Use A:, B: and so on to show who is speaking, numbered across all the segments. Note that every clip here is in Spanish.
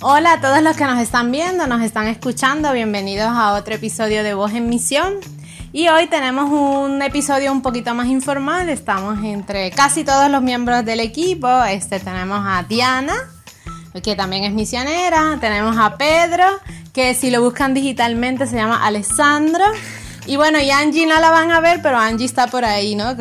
A: Hola a todos los que nos están viendo, nos están escuchando, bienvenidos a otro episodio de Voz en Misión. Y hoy tenemos un episodio un poquito más informal, estamos entre casi todos los miembros del equipo. Este tenemos a Diana, que también es misionera, tenemos a Pedro, que si lo buscan digitalmente se llama Alessandro. Y bueno, y Angie no la van a ver, pero Angie está por ahí, ¿no?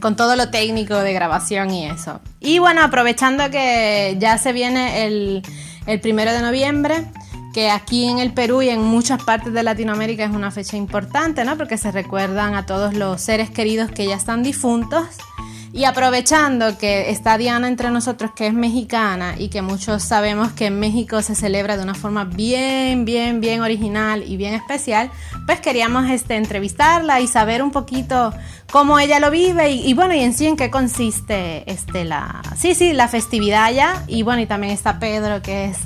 A: Con todo lo técnico de grabación y eso. Y bueno, aprovechando que ya se viene el, el primero de noviembre, que aquí en el Perú y en muchas partes de Latinoamérica es una fecha importante, ¿no? Porque se recuerdan a todos los seres queridos que ya están difuntos. Y aprovechando que está Diana entre nosotros, que es mexicana, y que muchos sabemos que en México se celebra de una forma bien, bien, bien original y bien especial, pues queríamos este, entrevistarla y saber un poquito cómo ella lo vive y, bueno, y en sí en qué consiste este, la, sí, sí, la festividad allá. Y bueno, y también está Pedro, que es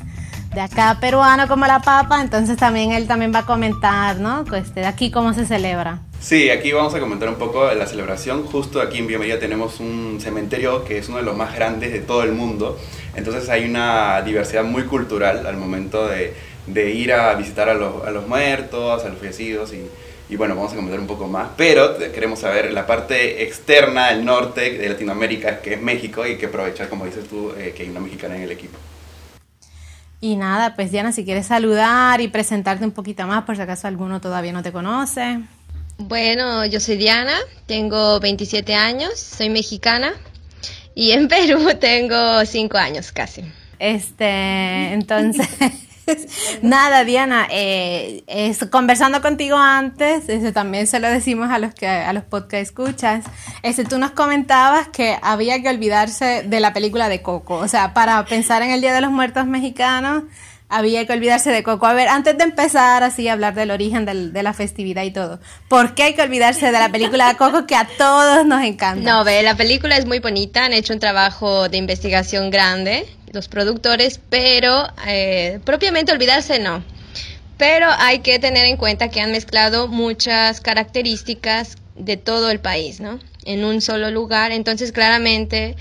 A: de acá peruano como la papa, entonces también él también va a comentar, ¿no? Este, de aquí cómo se celebra.
B: Sí, aquí vamos a comentar un poco la celebración. Justo aquí en Villa tenemos un cementerio que es uno de los más grandes de todo el mundo. Entonces hay una diversidad muy cultural al momento de, de ir a visitar a los, a los, muertos, a los fallecidos y, y, bueno, vamos a comentar un poco más. Pero queremos saber la parte externa, el norte de Latinoamérica, que es México y que aprovechar, como dices tú, eh, que hay una mexicana en el equipo.
A: Y nada, pues Diana, si quieres saludar y presentarte un poquito más, por si acaso alguno todavía no te conoce.
C: Bueno, yo soy Diana, tengo 27 años, soy mexicana y en Perú tengo 5 años casi.
A: Este, entonces, nada, Diana, eh, conversando contigo antes, eso también se lo decimos a los que a los podcast escuchas. Este, tú nos comentabas que había que olvidarse de la película de Coco, o sea, para pensar en el Día de los Muertos Mexicanos había que olvidarse de Coco. A ver, antes de empezar así a hablar del origen de la festividad y todo, ¿por qué hay que olvidarse de la película de Coco que a todos nos encanta?
C: No, ve, la película es muy bonita, han hecho un trabajo de investigación grande los productores, pero eh, propiamente olvidarse no. Pero hay que tener en cuenta que han mezclado muchas características de todo el país, ¿no? En un solo lugar, entonces claramente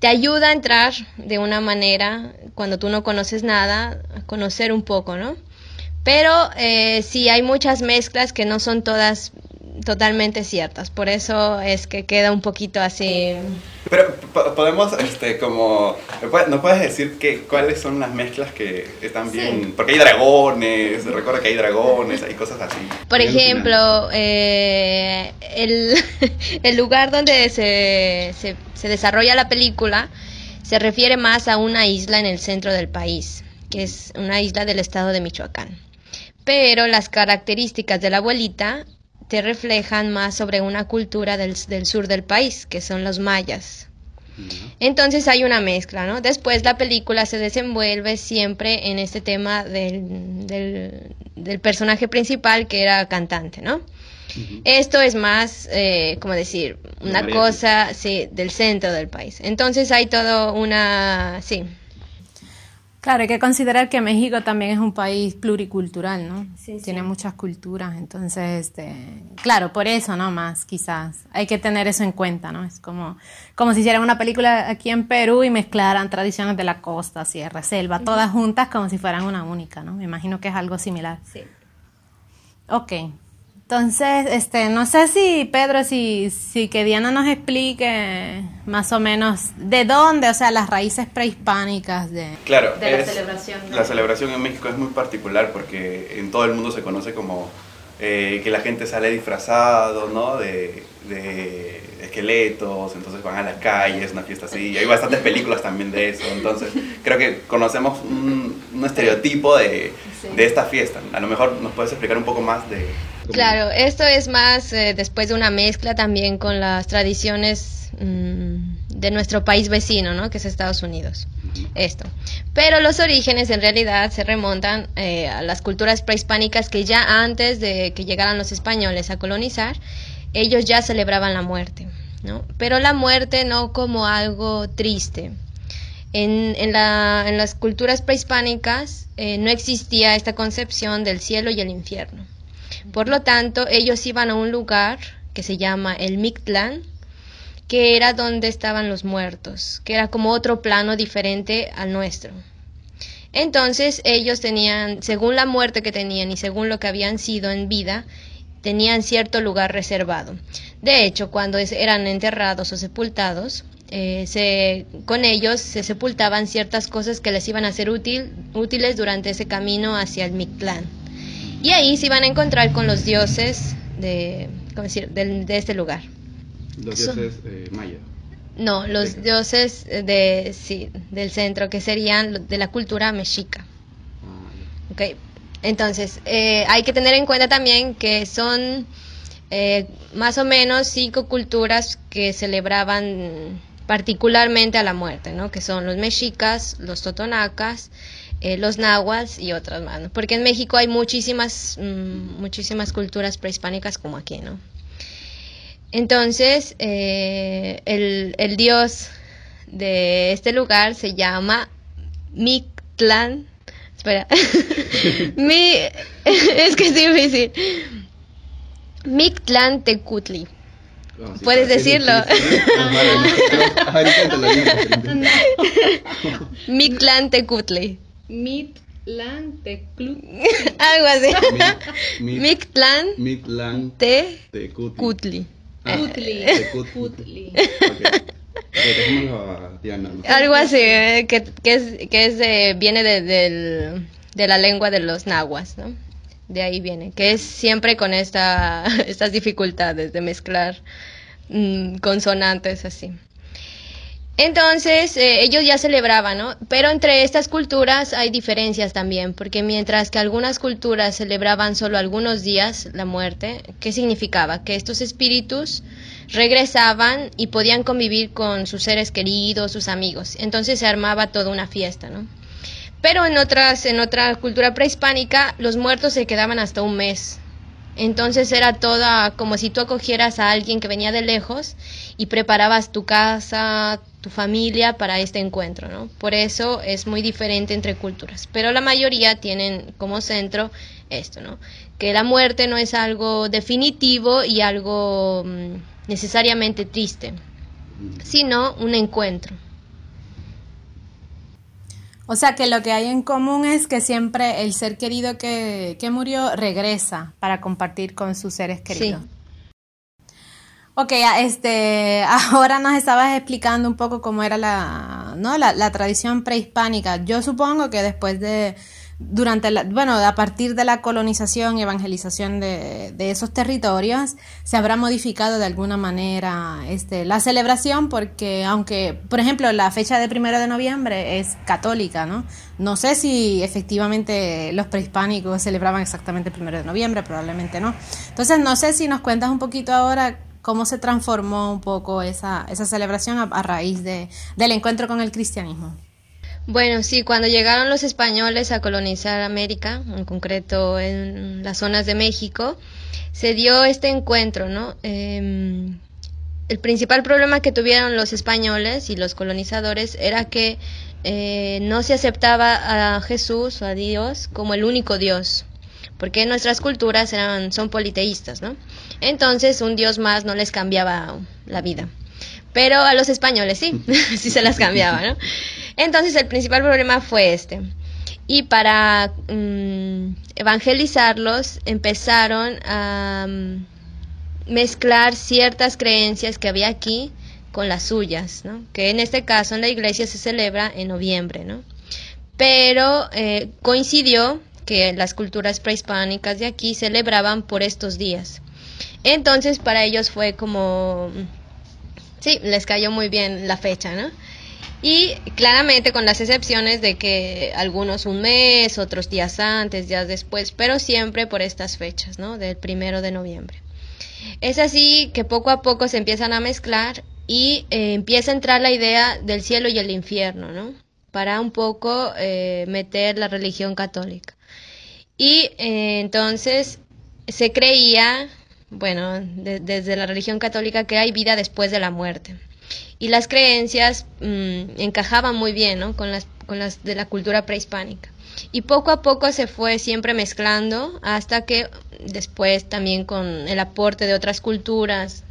C: te ayuda a entrar de una manera, cuando tú no conoces nada, conocer un poco, ¿no? Pero eh, sí hay muchas mezclas que no son todas totalmente ciertas, por eso es que queda un poquito así.
B: Pero podemos, este, como, ¿nos puedes decir que, cuáles son las mezclas que están bien? Porque hay dragones, recuerda que hay dragones, hay cosas así.
C: Por ejemplo, eh, el, el, lugar donde se, se, se desarrolla la película se refiere más a una isla en el centro del país, que es una isla del estado de Michoacán. Pero las características de la abuelita te reflejan más sobre una cultura del, del sur del país, que son los mayas. Entonces hay una mezcla, ¿no? Después la película se desenvuelve siempre en este tema del, del, personaje principal que era cantante, ¿no? Esto es más, eh, como decir, una cosa, sí, del centro del país. Entonces hay todo una, sí,
A: Claro, hay que considerar que México también es un país pluricultural, ¿no? Sí, Tiene muchas culturas, entonces, este, claro, por eso, ¿no? Más, quizás. Hay que tener eso en cuenta, ¿no? Es como, como si hicieran una película aquí en Perú y mezclaran tradiciones de la costa, sierra, selva, todas juntas como si fueran una única, ¿no? Me imagino que es algo similar.
C: Sí.
A: Ok, entonces, este, no sé si Pedro, si, si que Diana nos explique más o menos de dónde, o sea, las raíces prehispánicas de,
B: claro,
A: de la celebración.
B: La celebración en México es muy particular porque en todo el mundo se conoce como eh, que la gente sale disfrazado, ¿no? De, de, esqueletos, entonces van a las calles, una fiesta así. Hay bastantes películas también de eso. Entonces, creo que conocemos un, un estereotipo de, de esta fiesta. A lo mejor nos puedes explicar un poco más de
C: Claro, esto es más eh, después de una mezcla también con las tradiciones mm, de nuestro país vecino, ¿no? Que es Estados Unidos. Esto. Pero los orígenes en realidad se remontan eh, a las culturas prehispánicas que ya antes de que llegaran los españoles a colonizar, ellos ya celebraban la muerte, ¿no? Pero la muerte no como algo triste. En, en, la, en las culturas prehispánicas eh, no existía esta concepción del cielo y el infierno. Por lo tanto, ellos iban a un lugar que se llama el Mictlán, que era donde estaban los muertos, que era como otro plano diferente al nuestro. Entonces ellos tenían, según la muerte que tenían y según lo que habían sido en vida, tenían cierto lugar reservado. De hecho, cuando eran enterrados o sepultados, eh, con ellos se sepultaban ciertas cosas que les iban a ser útil, útiles durante ese camino hacia el Mictlán. Y ahí se iban a encontrar con los dioses de, decir? de, este lugar.
B: Los dioses eh, mayas.
C: No, los dioses de, sí, del centro, que serían de la cultura mexica. Ah, okay. Entonces, eh, hay que tener en cuenta también que son eh, más o menos cinco culturas que celebraban particularmente a la muerte, ¿no? Que son los mexicas, los totonacas, eh, los nahuas y otras más, Porque en México hay muchísimas, mm, muchísimas culturas prehispánicas como aquí, ¿no? Entonces, eh, el, dios de este lugar se llama Mictlán. Espera. Mi, es que es difícil. Mictlán Tecutli. Oh, Puedes decirlo. Mictlán Tecutli.
A: Mictlán Tecutli.
C: Algo así. Mictlán Tecutli.
A: Cutli. Cutli.
C: Algo así, eh, que, que, es, que es viene de, de, la lengua de los nahuas, ¿no? De ahí viene, que es siempre con esta, estas dificultades de mezclar mm, consonantes así. Entonces, eh, ellos ya celebraban, ¿no? Pero entre estas culturas hay diferencias también, porque mientras que algunas culturas celebraban solo algunos días la muerte, ¿qué significaba? Que estos espíritus regresaban y podían convivir con sus seres queridos, sus amigos. Entonces se armaba toda una fiesta, ¿no? Pero en otras, en otra cultura prehispánica, los muertos se quedaban hasta un mes. Entonces era toda como si tú acogieras a alguien que venía de lejos y preparabas tu casa, tu familia para este encuentro, ¿no? Por eso es muy diferente entre culturas, pero la mayoría tienen como centro esto, ¿no? Que la muerte no es algo definitivo y algo mm, necesariamente triste, sino un encuentro.
A: O sea que lo que hay en común es que siempre el ser querido que, que murió regresa para compartir con sus seres queridos. Sí. Ok, este, ahora nos estabas explicando un poco cómo era la, ¿no? la, la tradición prehispánica. Yo supongo que después de, durante la, bueno, a partir de la colonización y evangelización de, de, esos territorios, se habrá modificado de alguna manera este, la celebración, porque aunque, por ejemplo, la fecha de primero de noviembre es católica, ¿no? No sé si efectivamente los prehispánicos celebraban exactamente el primero de noviembre, probablemente no. Entonces, no sé si nos cuentas un poquito ahora cómo se transformó un poco esa, esa celebración a, raíz de, del encuentro con el cristianismo.
C: Bueno, sí, cuando llegaron los españoles a colonizar América, en concreto en las zonas de México, se dio este encuentro, ¿no? Em, el principal problema que tuvieron los españoles y los colonizadores era que eh, no se aceptaba a Jesús o a Dios como el único Dios, porque nuestras culturas eran, son politeístas, ¿no? Entonces un dios más no les cambiaba la vida. Pero a los españoles sí, sí se las cambiaba, ¿no? Entonces el principal problema fue este. Y para mm, evangelizarlos empezaron a mm, mezclar ciertas creencias que había aquí con las suyas, ¿no? Que en este caso en la iglesia se celebra en noviembre, ¿no? Pero eh, coincidió que las culturas prehispánicas de aquí celebraban por estos días. Entonces para ellos fue como, sí, les cayó muy bien la fecha, ¿no? Y claramente con las excepciones de que algunos un mes, otros días antes, días después, pero siempre por estas fechas, ¿no? Del primero de noviembre. Es así que poco a poco se empiezan a mezclar y eh, empieza a entrar la idea del cielo y el infierno, ¿no? Para un poco eh, meter la religión católica. Y eh, entonces se creía bueno, desde la religión católica que hay vida después de la muerte. Y las creencias mm, encajaban muy bien ¿no? con, las, con las de la cultura prehispánica. Y poco a poco se fue siempre mezclando hasta que después también con el aporte de otras culturas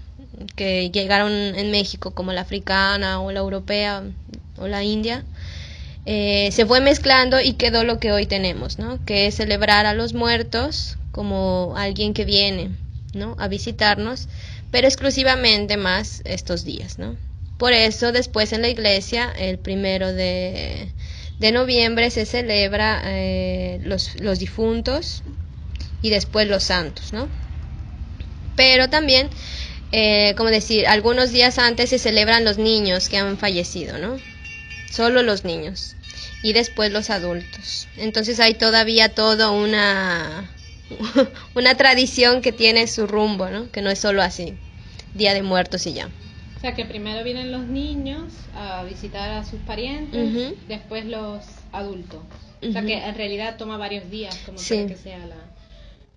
C: que llegaron en México como la africana o la europea o la india, eh, se fue mezclando y quedó lo que hoy tenemos, ¿no? Que es celebrar a los muertos como alguien que viene, ¿no? A visitarnos, pero exclusivamente más estos días, ¿no? Por eso después en la iglesia, el primero de, noviembre, se celebra eh, los, los difuntos y después los santos, ¿no? Pero también, eh, como decir, algunos días antes se celebran los niños que han fallecido, ¿no? Solo los niños. Y después los adultos. Entonces hay todavía toda una, una tradición que tiene su rumbo, ¿no? Que no es solo así, Día de Muertos y ya.
A: O sea, que primero vienen los niños a visitar a sus parientes, después los adultos. O sea, que en realidad toma varios días, como que sea la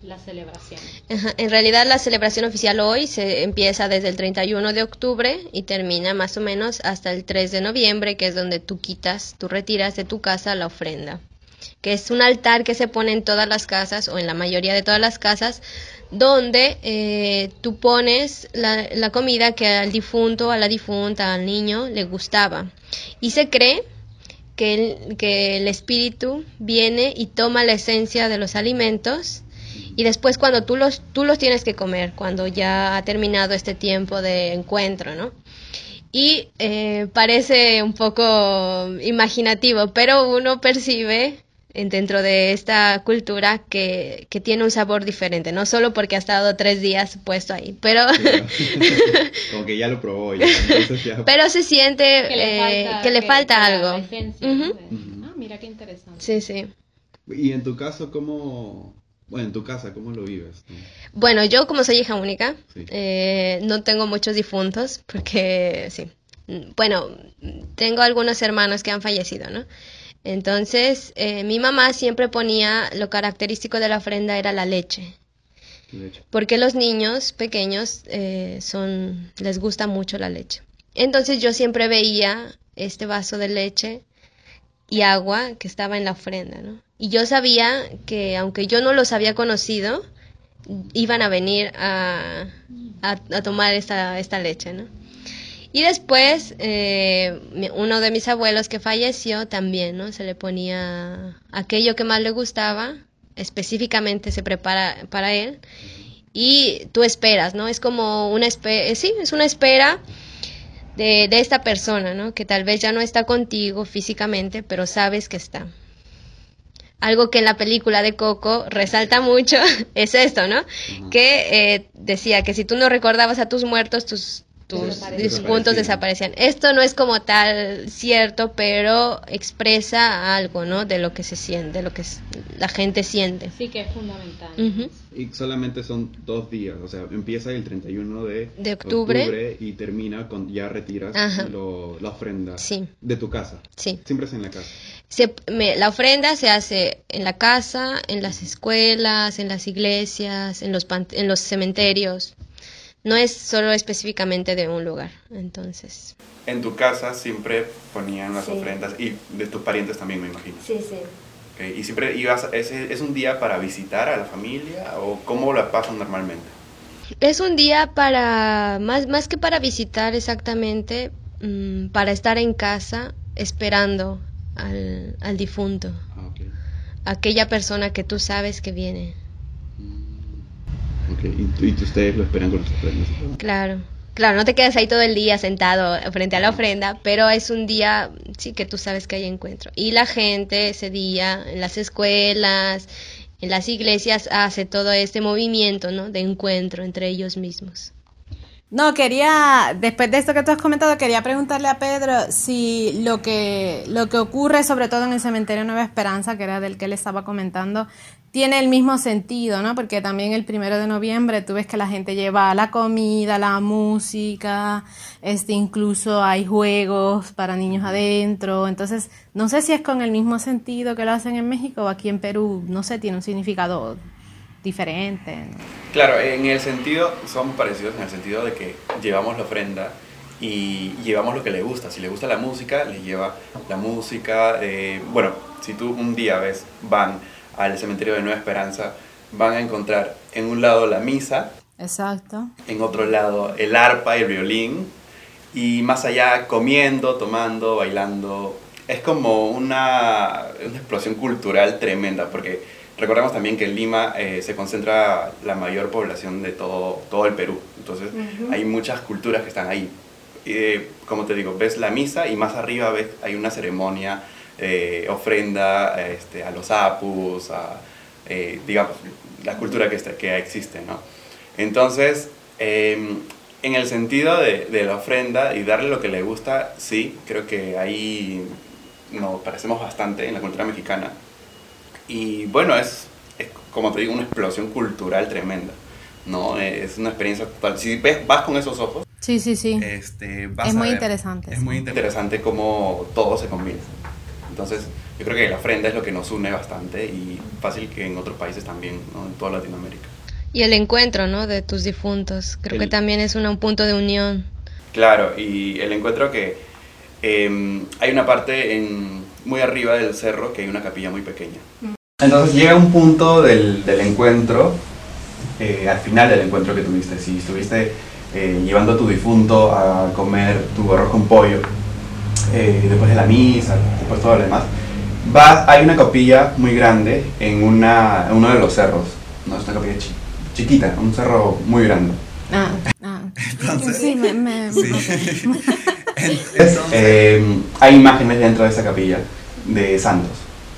A: la celebración.
C: En realidad la celebración oficial hoy se empieza desde el 31 de octubre y termina más o menos hasta el 3 de noviembre, que es donde tú quitas, tú retiras de tu casa la ofrenda, que es un altar que se pone en todas las casas o en la mayoría de todas las casas, donde eh, tú pones la, comida que al difunto, a la difunta, al niño le gustaba. Y se cree que el, que el espíritu viene y toma la esencia de los alimentos y después cuando tú los, tú los tienes que comer, cuando ya ha terminado este tiempo de encuentro, ¿no? Y eh, parece un poco imaginativo, pero uno percibe dentro de esta cultura que, que, tiene un sabor diferente, no solo porque ha estado tres días puesto ahí, pero...
B: Como que ya lo probó.
C: Pero se siente que le falta, algo.
A: Ah, mira qué interesante.
C: Sí, sí.
B: Y en tu caso, ¿cómo, bueno, en tu casa, ¿cómo lo vives?
C: Bueno, yo como soy hija única, eh, no tengo muchos difuntos porque, sí, bueno, tengo algunos hermanos que han fallecido, ¿no? Entonces, eh, mi mamá siempre ponía, lo característico de la ofrenda era la leche. leche. Porque los niños pequeños eh, son, les gusta mucho la leche. Entonces yo siempre veía este vaso de leche y agua que estaba en la ofrenda, ¿no? Y yo sabía que aunque yo no los había conocido, iban a venir a, a, tomar esta, esta leche, ¿no? Y después, eh, uno de mis abuelos que falleció también, ¿no? Se le ponía aquello que más le gustaba, específicamente se prepara para él, y tú esperas, ¿no? Es como una espera, sí, es una espera de, de esta persona, ¿no? Que tal vez ya no está contigo físicamente, pero sabes que está. Algo que en la película de Coco resalta mucho es esto, ¿no? Que eh, decía que si tú no recordabas a tus muertos, tus, tus puntos desaparecían. Esto no es como tal cierto, pero expresa algo, ¿no? De lo que se siente, de lo que la gente siente.
A: Sí, que es fundamental.
B: Y solamente son dos días, o sea, empieza el 31 de,
C: de octubre.
B: y termina con ya retiras la ofrenda de tu casa.
C: Sí.
B: Siempre es en la casa.
C: la ofrenda se hace en la casa, en las escuelas, en las iglesias, en los, en los cementerios no es solo específicamente de un lugar, entonces.
B: En tu casa siempre ponían las ofrendas y de tus parientes también, me imagino.
C: Sí, sí.
B: ¿Y siempre ibas, es, es un día para visitar a la familia o cómo la pasan normalmente?
C: Es un día para, más, más que para visitar exactamente, mm, para estar en casa esperando al, al difunto. Ah, Aquella persona que tú sabes que viene.
B: Y, ustedes lo esperan con los
C: Claro. Claro, no te quedas ahí todo el día sentado frente a la ofrenda, pero es un día, sí, que tú sabes que hay encuentro. Y la gente ese día, en las escuelas, en las iglesias, hace todo este movimiento, ¿no? De encuentro entre ellos mismos.
A: No, quería, después de esto que tú has comentado, quería preguntarle a Pedro si lo que, lo que ocurre, sobre todo en el cementerio Nueva Esperanza, que era del que él estaba comentando, tiene el mismo sentido, ¿no? Porque también el primero de noviembre tú ves que la gente lleva la comida, la música, este, incluso hay juegos para niños adentro. Entonces, no sé si es con el mismo sentido que lo hacen en México o aquí en Perú, no sé, tiene un significado
B: Claro, en el sentido, son parecidos en el sentido de que llevamos la ofrenda y llevamos lo que le gusta. Si le gusta la música, le lleva la música. Eh, bueno, si tú un día ves, van al cementerio de Nueva Esperanza, van a encontrar en un lado la misa,
A: Exacto.
B: en otro lado el arpa y el violín, y más allá comiendo, tomando, bailando, es como una, una explosión cultural tremenda, porque recordemos también que en Lima eh, se concentra la mayor población de todo, todo el Perú, entonces hay muchas culturas que están ahí. Eh, como te digo, ves la misa y más arriba ves, hay una ceremonia, eh, ofrenda este, a los apus, a, eh, digamos, la cultura que, está, que existe, ¿no? Entonces, em, en el sentido de, de, la ofrenda y darle lo que le gusta, sí, creo que ahí nos parecemos bastante en la cultura mexicana. Y bueno, es, es como te digo, una explosión cultural tremenda, ¿no? Es una experiencia total. Si ves, vas con esos ojos,
A: Sí, sí, sí.
B: este,
A: es muy interesante.
B: Es muy interesante cómo todo se combina. Entonces, yo creo que la ofrenda es lo que nos une bastante y fácil que en otros países también, ¿no? en toda Latinoamérica.
C: Y el encuentro, ¿no? De tus difuntos. Creo
B: El-
C: que también es una- un punto de unión.
B: Claro, y el encuentro que eh, hay una parte en, muy arriba del cerro que hay una capilla muy pequeña. Entonces llega un punto del, del encuentro, eh, al final del encuentro que tuviste, si estuviste eh, llevando a tu difunto a comer tu arroz con pollo, eh, después de la misa, después todo lo demás, vas, hay una capilla muy grande en, una, en uno de los cerros, no es una capilla chi- chiquita, un cerro muy grande.
A: Ah, ah.
B: Entonces-
A: sí, me, me-
B: Entonces, eh, hay imágenes dentro de esa capilla de santos.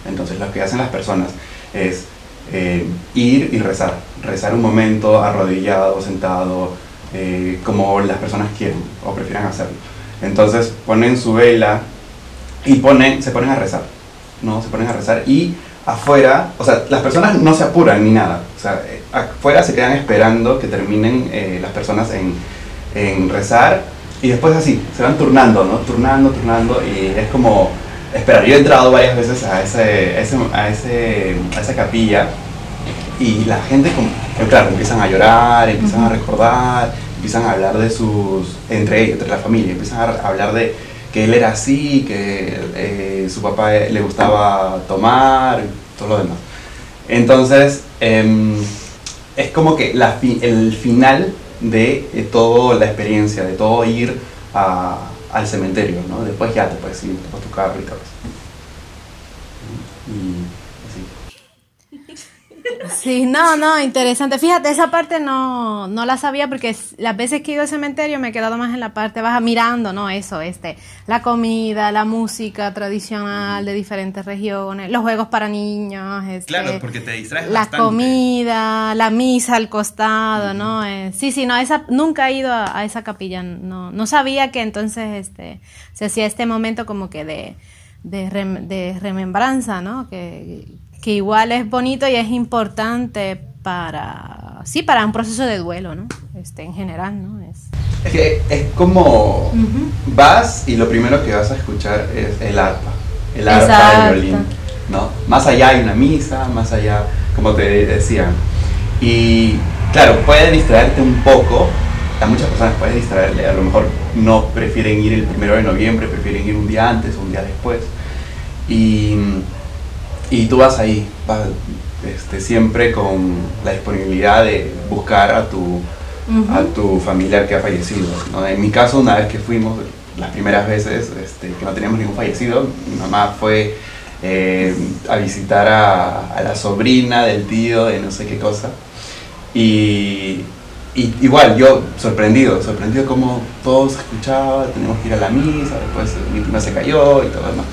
B: Entonces, lo que hacen las personas es eh, ir y rezar. Rezar un momento arrodillado, sentado, eh, como las personas quieren o prefieran hacerlo. Entonces, ponen su vela y ponen, se ponen a rezar. ¿no? Se ponen a rezar y afuera, o sea, las personas no se apuran ni nada. O sea, eh, afuera se quedan esperando que terminen eh, las personas en, en rezar y después así, se van turnando, ¿no? Turnando, turnando y es como esperar. Yo he entrado varias veces a, ese, a, ese, a, ese, a esa capilla y la gente, como, eh, claro, empiezan a llorar, empiezan a recordar, empiezan a hablar de sus, entre ellos, entre la familia, empiezan a hablar de que él era así, que eh, su papá eh, le gustaba tomar, todo lo demás. Entonces, em, es como que la fi- el final de eh, toda la experiencia, de todo ir a- al cementerio, ¿no? Después ya te puedes ir, puedes tu carro y.
A: Sí, no, no, interesante. Fíjate, esa parte no, no la sabía porque las veces que he ido al cementerio me he quedado más en la parte baja mirando, ¿no? Eso, este, la comida, la música tradicional de diferentes regiones, los juegos para niños, este,
B: Claro, porque te distraes
A: la
B: bastante.
A: comida, la misa al costado, ¿no? Eh, sí, sí, no, esa, nunca he ido a, a esa capilla, no, no sabía que entonces este, se hacía este momento como que de, de, rem- de remembranza, ¿no? Que, que igual es bonito y es importante para, sí, para un proceso de duelo, ¿no? Este, en general, ¿no? Es,
B: Es que es como vas y lo primero que vas a escuchar es el arpa, el arpa,
A: Exacto.
B: el violín, ¿no? Más allá hay una misa, más allá, como te decía. Y claro, puede distraerte un poco, a muchas personas puede distraerle, a lo mejor no prefieren ir el primero de noviembre, prefieren ir un día antes o un día después. Y, y tú vas ahí, vas este, siempre con la disponibilidad de buscar a tu, a tu familiar que ha fallecido. ¿no? En mi caso, una vez que fuimos, las primeras veces este, que no teníamos ningún fallecido, mi mamá fue eh, a visitar a, a la sobrina del tío de no sé qué cosa. Y, y igual, yo sorprendido, sorprendido como todo se escuchaba, tenemos que ir a la misa, después mi prima se cayó y todo lo demás.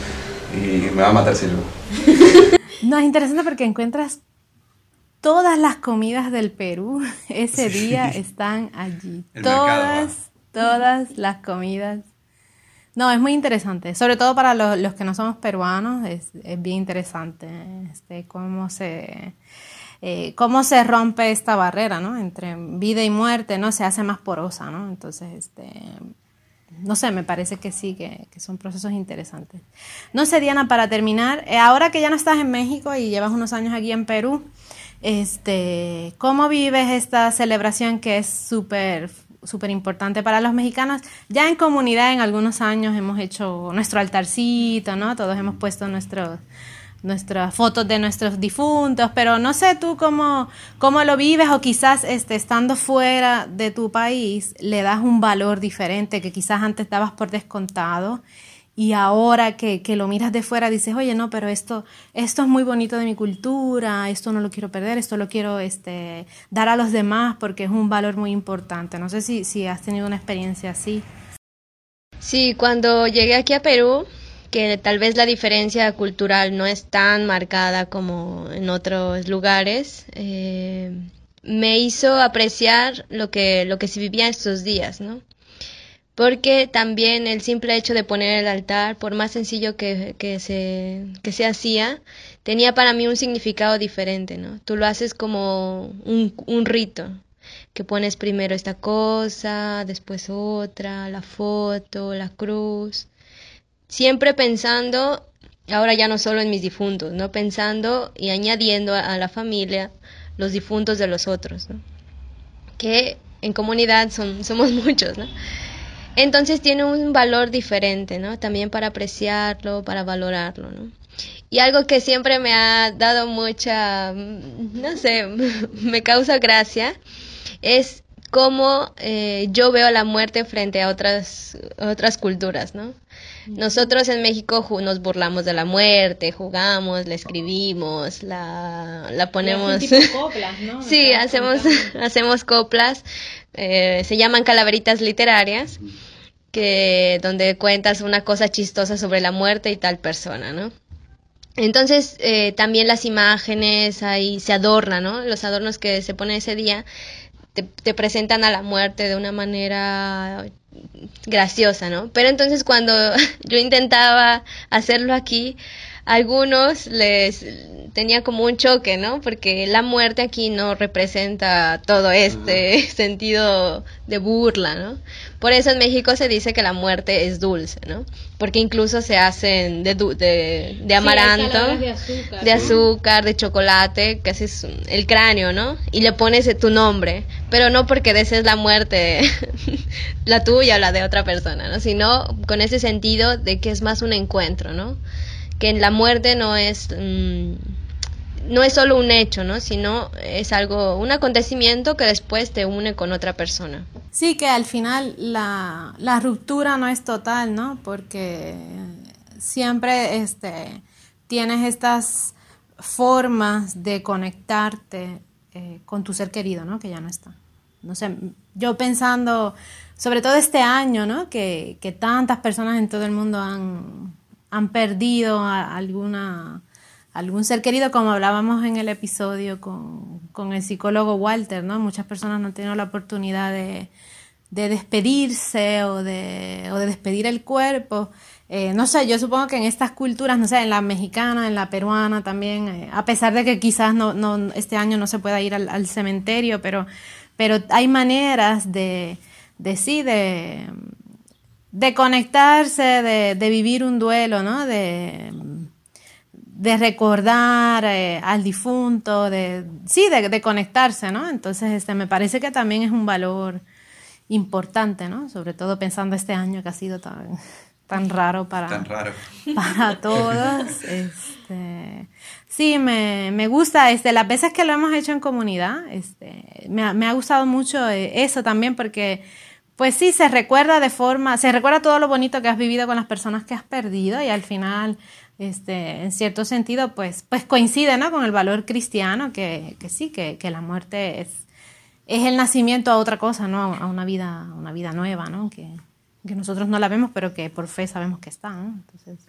B: Y me va a matar Silvio.
A: No, es interesante porque encuentras todas las comidas del Perú ese día están allí.
B: El mercado,
A: todas, todas las comidas. No, es muy interesante, sobre todo para los, los que no somos peruanos, es, es bien interesante este, cómo se eh, cómo se rompe esta barrera, ¿no? Entre vida y muerte, ¿no? Se hace más porosa, ¿no? Entonces, este, no sé, me parece que sí, que, que son procesos interesantes. No sé, Diana, para terminar, eh, ahora que ya no estás en México y llevas unos años aquí en Perú, este, ¿cómo vives esta celebración que es súper súper importante para los mexicanos? Ya en comunidad en algunos años hemos hecho nuestro altarcito, ¿no? Todos hemos puesto nuestros nuestras fotos de nuestros difuntos, pero no sé tú cómo, cómo lo vives o quizás este, estando fuera de tu país le das un valor diferente que quizás antes dabas por descontado y ahora que, que, lo miras de fuera dices, oye, no, pero esto, esto es muy bonito de mi cultura, esto no lo quiero perder, esto lo quiero este, dar a los demás porque es un valor muy importante. No sé si, si has tenido una experiencia así.
C: Sí, cuando llegué aquí a Perú, que tal vez la diferencia cultural no es tan marcada como en otros lugares, eh, me hizo apreciar lo que, lo que se vivía estos días, ¿no? porque también el simple hecho de poner el altar, por más sencillo que, que, se, que se hacía, tenía para mí un significado diferente, ¿no? Tú lo haces como un, un rito, que pones primero esta cosa, después otra, la foto, la cruz, siempre pensando, ahora ya no solo en mis difuntos, ¿no? Pensando y añadiendo a, la familia los difuntos de los otros, ¿no? Que en comunidad son, somos muchos, ¿no? Entonces tiene un valor diferente, ¿no? También para apreciarlo, para valorarlo, ¿no? Y algo que siempre me ha dado mucha, no sé, me causa gracia, es cómo eh, yo veo la muerte frente a otras, otras culturas, ¿no? Nosotros en México nos burlamos de la muerte, jugamos, la escribimos, la, la ponemos...
A: coplas, ¿no?
C: sí, hacemos, hacemos coplas, eh, se llaman calaveritas literarias, que donde cuentas una cosa chistosa sobre la muerte y tal persona, ¿no? Entonces eh, también las imágenes ahí se adornan, ¿no? Los adornos que se ponen ese día te, presentan a la muerte de una manera graciosa, ¿no? Pero entonces cuando yo intentaba hacerlo aquí, algunos les tenía como un choque, ¿no? Porque la muerte aquí no representa todo este sentido de burla, ¿no? Por eso en México se dice que la muerte es dulce, ¿no? Porque incluso se hacen de, de, de amaranto,
A: sí, de, azúcar,
C: de azúcar, de chocolate, que es el cráneo, ¿no? Y le pones tu nombre, pero no porque desees la muerte, la tuya o la de otra persona, ¿no? Sino con ese sentido de que es más un encuentro, ¿no? Que la muerte no es mmm, no es solo un hecho, ¿no? Sino es algo, un acontecimiento que después te une con otra persona.
A: Sí, que al final la, la ruptura no es total, ¿no? Porque siempre este, tienes estas formas de conectarte eh, con tu ser querido, ¿no? Que ya no está. No sé, yo pensando, sobre todo este año, ¿no? Que, que tantas personas en todo el mundo han han perdido a alguna, algún ser querido, como hablábamos en el episodio con, con, el psicólogo Walter, ¿no? Muchas personas no han tenido la oportunidad de, de despedirse o de, o de, despedir el cuerpo. Eh, no sé, yo supongo que en estas culturas, no sé, en la mexicana, en la peruana también, eh, a pesar de que quizás no, no, este año no se pueda ir al, al cementerio, pero, pero hay maneras de, de sí, de, de conectarse, de, de, vivir un duelo, ¿no? De, de recordar eh, al difunto, de, sí, de, de, conectarse, ¿no? Entonces, este, me parece que también es un valor importante, ¿no? Sobre todo pensando este año que ha sido tan, tan raro para,
B: tan raro.
A: para todos. Este, sí, me, me gusta, este, las veces que lo hemos hecho en comunidad, este, me, me ha gustado mucho eh, eso también porque pues sí, se recuerda de forma, se recuerda todo lo bonito que has vivido con las personas que has perdido y al final, este, en cierto sentido, pues, pues coincide, ¿no? Con el valor cristiano que, que sí, que, que, la muerte es, es el nacimiento a otra cosa, ¿no? A una vida, una vida nueva, ¿no? Que, que nosotros no la vemos, pero que por fe sabemos que está, ¿no? Entonces,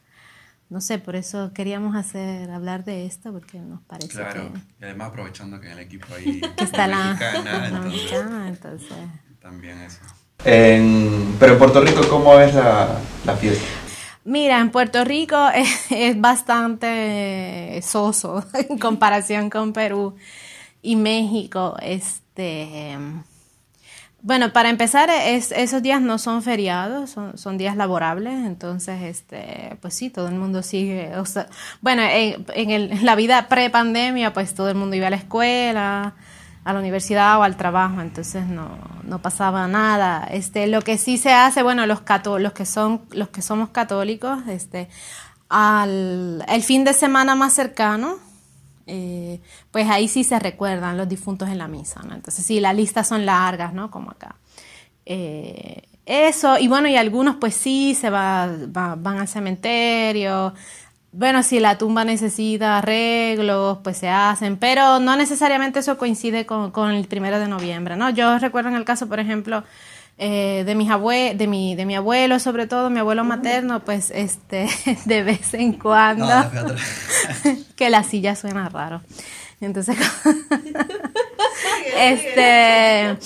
A: no sé, por eso queríamos hacer, hablar de esto, porque nos parece
B: claro.
A: que...
B: y además aprovechando que en el equipo ahí
A: que está la,
B: mexicana,
A: la
B: entonces,
A: mexicana, entonces...
B: también eso. En, pero en Puerto Rico, ¿cómo es la, la fiesta?
A: Mira, en Puerto Rico es, es, bastante soso en comparación con Perú y México. Este, bueno, para empezar, es, esos días no son feriados, son, son, días laborables, entonces, este, pues sí, todo el mundo sigue. O sea, bueno, en, en, el, en la vida pre-pandemia, pues todo el mundo iba a la escuela a la universidad o al trabajo, entonces no, no pasaba nada. Este, lo que sí se hace, bueno, los, los, que, son, los que somos católicos, este, al el fin de semana más cercano, eh, pues ahí sí se recuerdan los difuntos en la misa, ¿no? Entonces sí, las listas son largas, ¿no? Como acá. Eh, eso, y bueno, y algunos pues sí, se va, van al cementerio. Bueno, si la tumba necesita arreglos, pues se hacen, pero no necesariamente eso coincide con, con el primero de noviembre, ¿no? Yo recuerdo en el caso, por ejemplo, eh, de mis abue de mi de mi abuelo sobre todo mi abuelo materno pues este de vez en cuando que la silla suena raro. Entonces este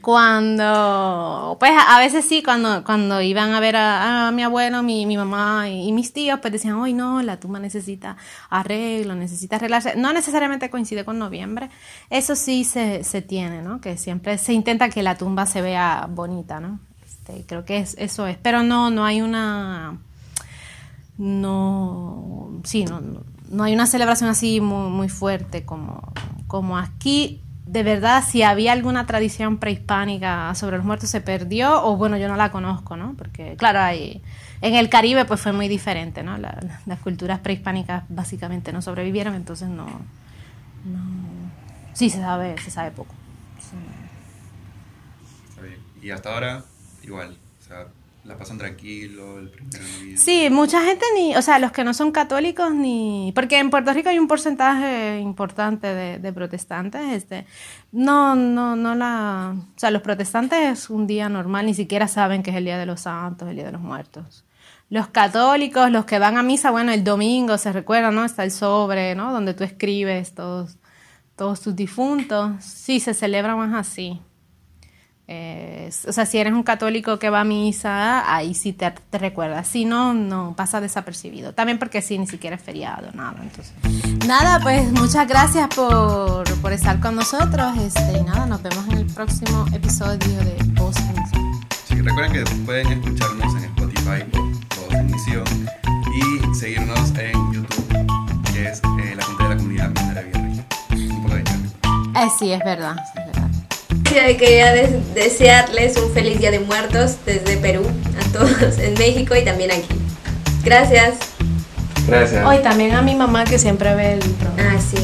A: cuando, pues a veces sí, cuando, cuando iban a ver a, mi abuelo, mi, mi mamá y, mis tíos, pues decían, hoy no, la tumba necesita arreglo, necesita arreglarse. No necesariamente coincide con noviembre, eso sí se, se tiene, ¿no? Que siempre se intenta que la tumba se vea bonita, ¿no? Este, creo que es, eso es, pero no, no hay una, no, sí, no, no, hay una celebración así muy, muy fuerte como, como aquí de verdad si había alguna tradición prehispánica sobre los muertos se perdió o bueno, yo no la conozco, ¿no? Porque claro, hay, en el Caribe pues fue muy diferente, ¿no? las culturas prehispánicas básicamente no sobrevivieron, entonces no, no sí se sabe, se sabe poco.
B: Y hasta ahora igual, o sea, la pasan tranquilo, el primero
A: de Sí, mucha gente ni, o sea, los que no son católicos ni, porque en Puerto Rico hay un porcentaje importante de, protestantes, este, no, no, no la, o sea, los protestantes un día normal ni siquiera saben que es el Día de los Santos, el Día de los Muertos. Los católicos, los que van a misa, bueno, el domingo se recuerda, ¿no? Está el sobre, ¿no? Donde tú escribes todos, todos tus difuntos. Sí, se celebra más así. Eh, o sea, si eres un católico que va a misa, ahí sí te, te recuerdas. Si no, no pasa desapercibido. También porque sí, ni siquiera es feriado, nada. Entonces, nada, pues muchas gracias por, por estar con nosotros. Este, y nada, nos vemos en el próximo episodio de Voz en
B: Sí, recuerden que pueden escucharnos en Spotify Voz en Misión y seguirnos en YouTube, que es eh, la cuenta de la comunidad minera Virrey. Un poco de
A: eh, sí, es verdad.
C: Quería desearles un feliz Día de Muertos desde Perú a todos en México y también aquí. Gracias.
B: Gracias.
A: Hoy también a mi mamá que siempre ve el programa.
C: Ah, sí.